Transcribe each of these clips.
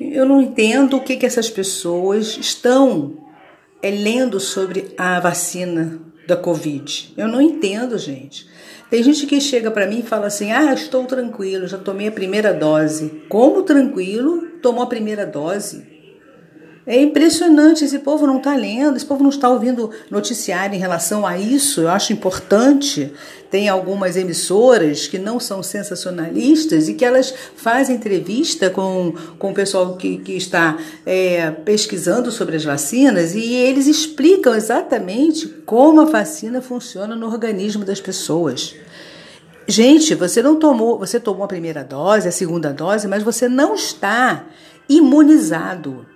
Eu não entendo o que, que essas pessoas estão é, lendo sobre a vacina da Covid. Eu não entendo, gente. Tem gente que chega para mim e fala assim: Ah, estou tranquilo, já tomei a primeira dose. Como tranquilo? Tomou a primeira dose? É impressionante, esse povo não está lendo, esse povo não está ouvindo noticiário em relação a isso. Eu acho importante. Tem algumas emissoras que não são sensacionalistas e que elas fazem entrevista com, com o pessoal que, que está é, pesquisando sobre as vacinas e eles explicam exatamente como a vacina funciona no organismo das pessoas. Gente, você não tomou, você tomou a primeira dose, a segunda dose, mas você não está imunizado.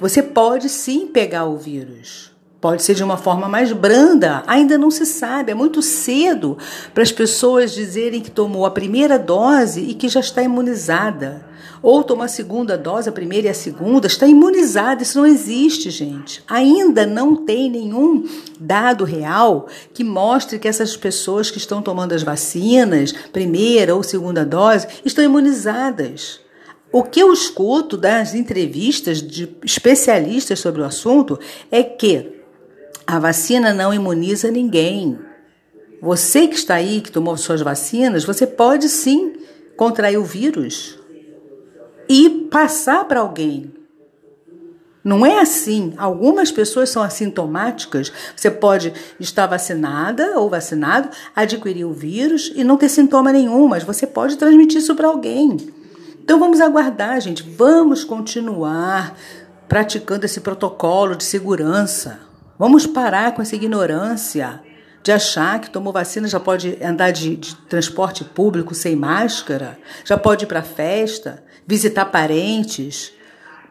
Você pode sim pegar o vírus. Pode ser de uma forma mais branda, ainda não se sabe, é muito cedo para as pessoas dizerem que tomou a primeira dose e que já está imunizada. Ou tomou a segunda dose, a primeira e a segunda, está imunizada. Isso não existe, gente. Ainda não tem nenhum dado real que mostre que essas pessoas que estão tomando as vacinas, primeira ou segunda dose, estão imunizadas. O que eu escuto das entrevistas de especialistas sobre o assunto é que a vacina não imuniza ninguém. Você que está aí, que tomou suas vacinas, você pode sim contrair o vírus e passar para alguém. Não é assim. Algumas pessoas são assintomáticas. Você pode estar vacinada ou vacinado, adquirir o vírus e não ter sintoma nenhum, mas você pode transmitir isso para alguém. Então vamos aguardar, gente. Vamos continuar praticando esse protocolo de segurança. Vamos parar com essa ignorância de achar que tomou vacina já pode andar de, de transporte público sem máscara, já pode ir para festa, visitar parentes.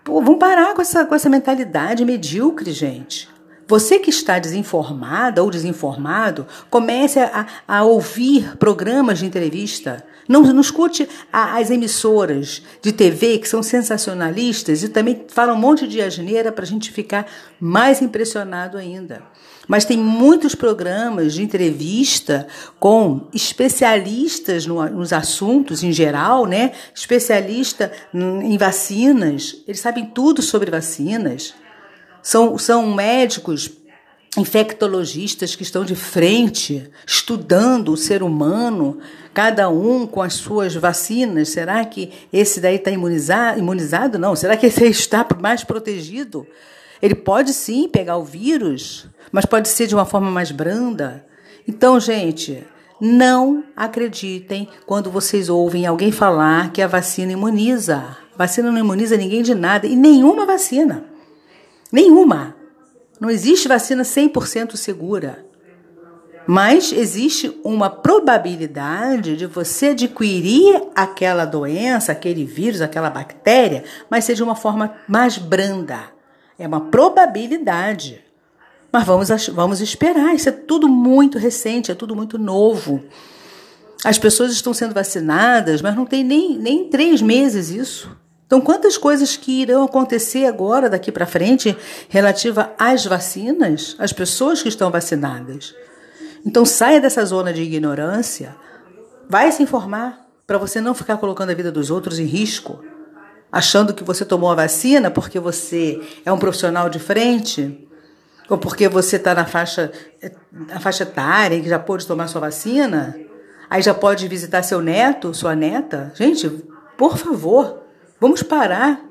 Pô, vamos parar com essa, com essa mentalidade medíocre, gente. Você que está desinformada ou desinformado, comece a, a ouvir programas de entrevista. Não, não escute a, as emissoras de TV que são sensacionalistas e também falam um monte de asneira para a gente ficar mais impressionado ainda. Mas tem muitos programas de entrevista com especialistas no, nos assuntos em geral, né? Especialista em vacinas, eles sabem tudo sobre vacinas. São, são médicos infectologistas que estão de frente, estudando o ser humano, cada um com as suas vacinas. Será que esse daí está imunizado? imunizado? Não. Será que esse está mais protegido? Ele pode sim pegar o vírus, mas pode ser de uma forma mais branda. Então, gente, não acreditem quando vocês ouvem alguém falar que a vacina imuniza. A vacina não imuniza ninguém de nada, e nenhuma vacina. Nenhuma. Não existe vacina 100% segura. Mas existe uma probabilidade de você adquirir aquela doença, aquele vírus, aquela bactéria, mas ser de uma forma mais branda. É uma probabilidade. Mas vamos, vamos esperar. Isso é tudo muito recente, é tudo muito novo. As pessoas estão sendo vacinadas, mas não tem nem, nem três meses isso. Então, quantas coisas que irão acontecer agora, daqui para frente, relativa às vacinas, às pessoas que estão vacinadas? Então, saia dessa zona de ignorância, vai se informar para você não ficar colocando a vida dos outros em risco, achando que você tomou a vacina porque você é um profissional de frente, ou porque você está na faixa, na faixa etária e já pôde tomar sua vacina, aí já pode visitar seu neto, sua neta. Gente, por favor, Vamos parar.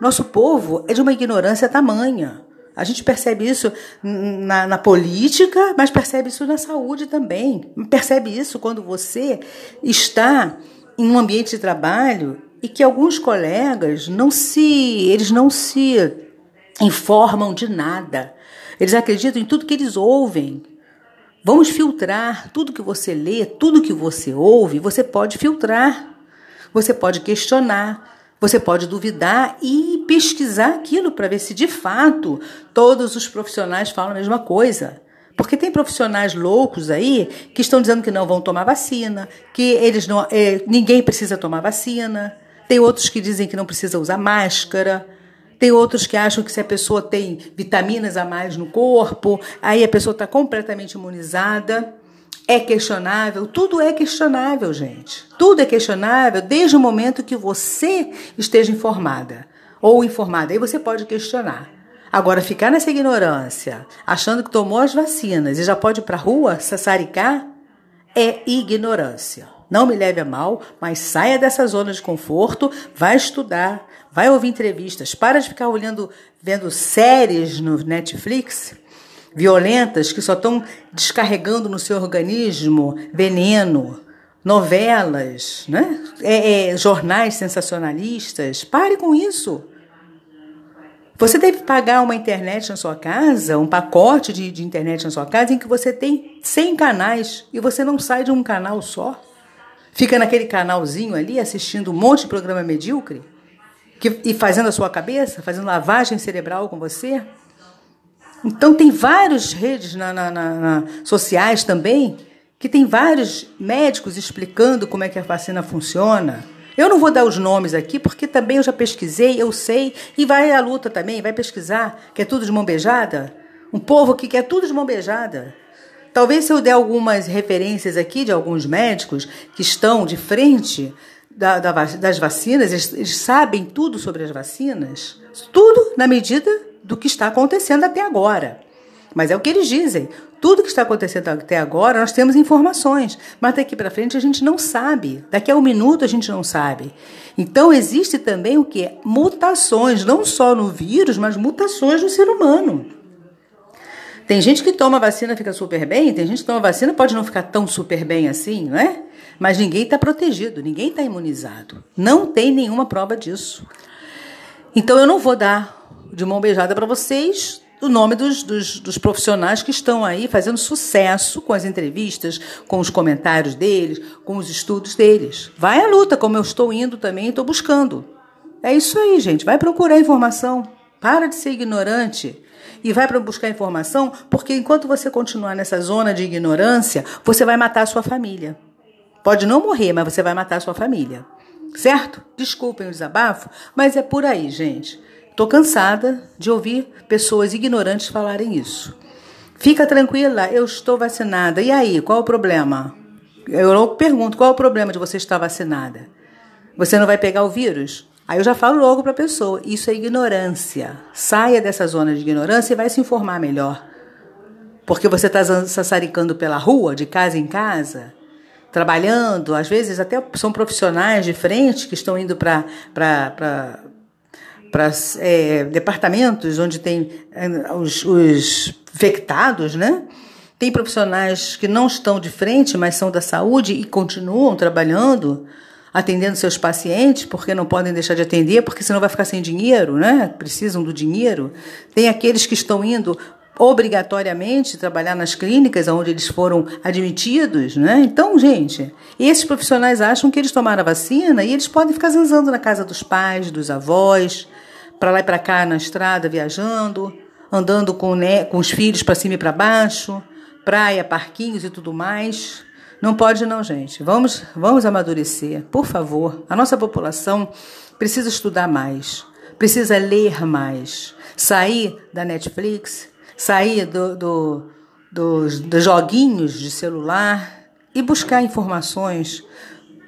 Nosso povo é de uma ignorância tamanha. A gente percebe isso na, na, política, mas percebe isso na saúde também. Percebe isso quando você está em um ambiente de trabalho e que alguns colegas não se, eles não se informam de nada. Eles acreditam em tudo que eles ouvem. Vamos filtrar tudo que você lê, tudo que você ouve, você pode filtrar. Você pode questionar, você pode duvidar e pesquisar aquilo para ver se de fato todos os profissionais falam a mesma coisa. Porque tem profissionais loucos aí que estão dizendo que não vão tomar vacina, que eles não, é, ninguém precisa tomar vacina. Tem outros que dizem que não precisa usar máscara. Tem outros que acham que se a pessoa tem vitaminas a mais no corpo, aí a pessoa está completamente imunizada é questionável, tudo é questionável, gente. Tudo é questionável desde o momento que você esteja informada. ou informada. Aí você pode questionar. Agora, ficar nessa ignorância, achando que tomou as vacinas e já pode ir para a rua, sassaricar, é ignorância. Não me leve a mal, mas saia dessa zona de conforto, vai estudar, vai ouvir entrevistas, para de ficar olhando, vendo séries no Netflix violentas que só estão descarregando no seu organismo veneno, novelas, né? É, é, jornais sensacionalistas. Pare com isso. Você deve pagar uma internet na sua casa, um pacote de, de internet na sua casa, em que você tem 100 canais e você não sai de um canal só. Fica naquele canalzinho ali assistindo um monte de programa medíocre que, e fazendo a sua cabeça, fazendo lavagem cerebral com você. Então, tem várias redes na, na, na, sociais também que tem vários médicos explicando como é que a vacina funciona eu não vou dar os nomes aqui, porque também eu já pesquisei, eu sei, e vai à luta também, vai pesquisar, que é tudo de mão beijada. Um povo que quer tudo de mão beijada. Talvez se eu der algumas referências aqui de alguns médicos que estão de frente da, da, das vacinas, eles, eles sabem tudo sobre as vacinas, tudo na medida do que está acontecendo até agora. Mas é o que eles dizem. Tudo que está acontecendo até agora, nós temos informações, mas daqui para frente a gente não sabe. Daqui a um minuto a gente não sabe. Então existe também o que? Mutações, não só no vírus, mas mutações no ser humano. Tem gente que toma vacina e fica super bem, tem gente que toma vacina pode não ficar tão super bem assim, não é? Mas ninguém está protegido, ninguém está imunizado. Não tem nenhuma prova disso. Então eu não vou dar de mão beijada para vocês o nome dos, dos, dos, profissionais que estão aí fazendo sucesso com as entrevistas, com os comentários deles, com os estudos deles. Vai à luta, como eu estou indo também estou buscando. É isso aí, gente. Vai procurar informação. Para de ser ignorante e vai para buscar informação, porque enquanto você continuar nessa zona de ignorância, você vai matar a sua família. Pode não morrer, mas você vai matar a sua família. Certo? Desculpem o desabafo, mas é por aí, gente. Estou cansada de ouvir pessoas ignorantes falarem isso. Fica tranquila, eu estou vacinada. E aí, qual o problema? Eu pergunto, qual o problema de você estar vacinada? Você não vai pegar o vírus? Aí eu já falo logo para a pessoa, isso é ignorância. Saia dessa zona de ignorância e vai se informar melhor. Porque você está sassaricando pela rua, de casa em casa, trabalhando, às vezes até são profissionais de frente que estão indo para para é, departamentos onde tem é, os, os infectados, né? Tem profissionais que não estão de frente, mas são da saúde e continuam trabalhando, atendendo seus pacientes, porque não podem deixar de atender, porque senão vai ficar sem dinheiro, né? Precisam do dinheiro. Tem aqueles que estão indo obrigatoriamente trabalhar nas clínicas onde eles foram admitidos, né? Então, gente, esses profissionais acham que eles tomaram a vacina e eles podem ficar zanzando na casa dos pais, dos avós, para lá e para cá na estrada, viajando, andando com, né, com os filhos para cima e para baixo, praia, parquinhos e tudo mais. Não pode não, gente. Vamos, vamos amadurecer, por favor. A nossa população precisa estudar mais, precisa ler mais, sair da Netflix, sair do, do, dos, dos joguinhos de celular e buscar informações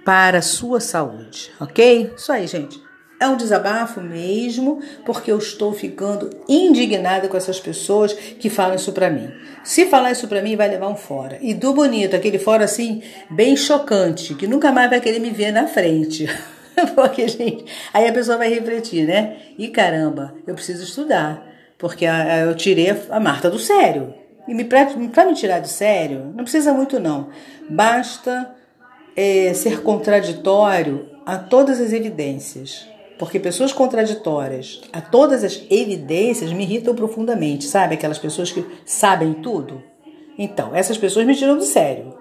para a sua saúde, ok? Isso aí, gente. É um desabafo mesmo, porque eu estou ficando indignada com essas pessoas que falam isso para mim. Se falar isso para mim, vai levar um fora. E do bonito, aquele fora assim, bem chocante, que nunca mais vai querer me ver na frente. porque, gente, aí a pessoa vai refletir, né? E caramba, eu preciso estudar, porque eu tirei a Marta do sério. E para me tirar do sério, não precisa muito não. Basta é, ser contraditório a todas as evidências. Porque pessoas contraditórias a todas as evidências me irritam profundamente, sabe? Aquelas pessoas que sabem tudo. Então, essas pessoas me tiram do sério.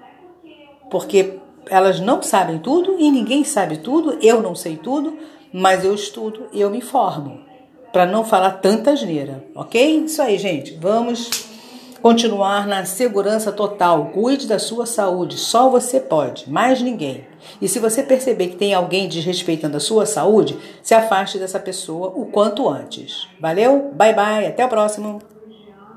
Porque elas não sabem tudo e ninguém sabe tudo, eu não sei tudo, mas eu estudo e eu me informo. Para não falar tanta asneira, ok? Isso aí, gente. Vamos continuar na segurança total. Cuide da sua saúde, só você pode, mais ninguém. E se você perceber que tem alguém desrespeitando a sua saúde, se afaste dessa pessoa o quanto antes. Valeu? Bye bye, até o próximo.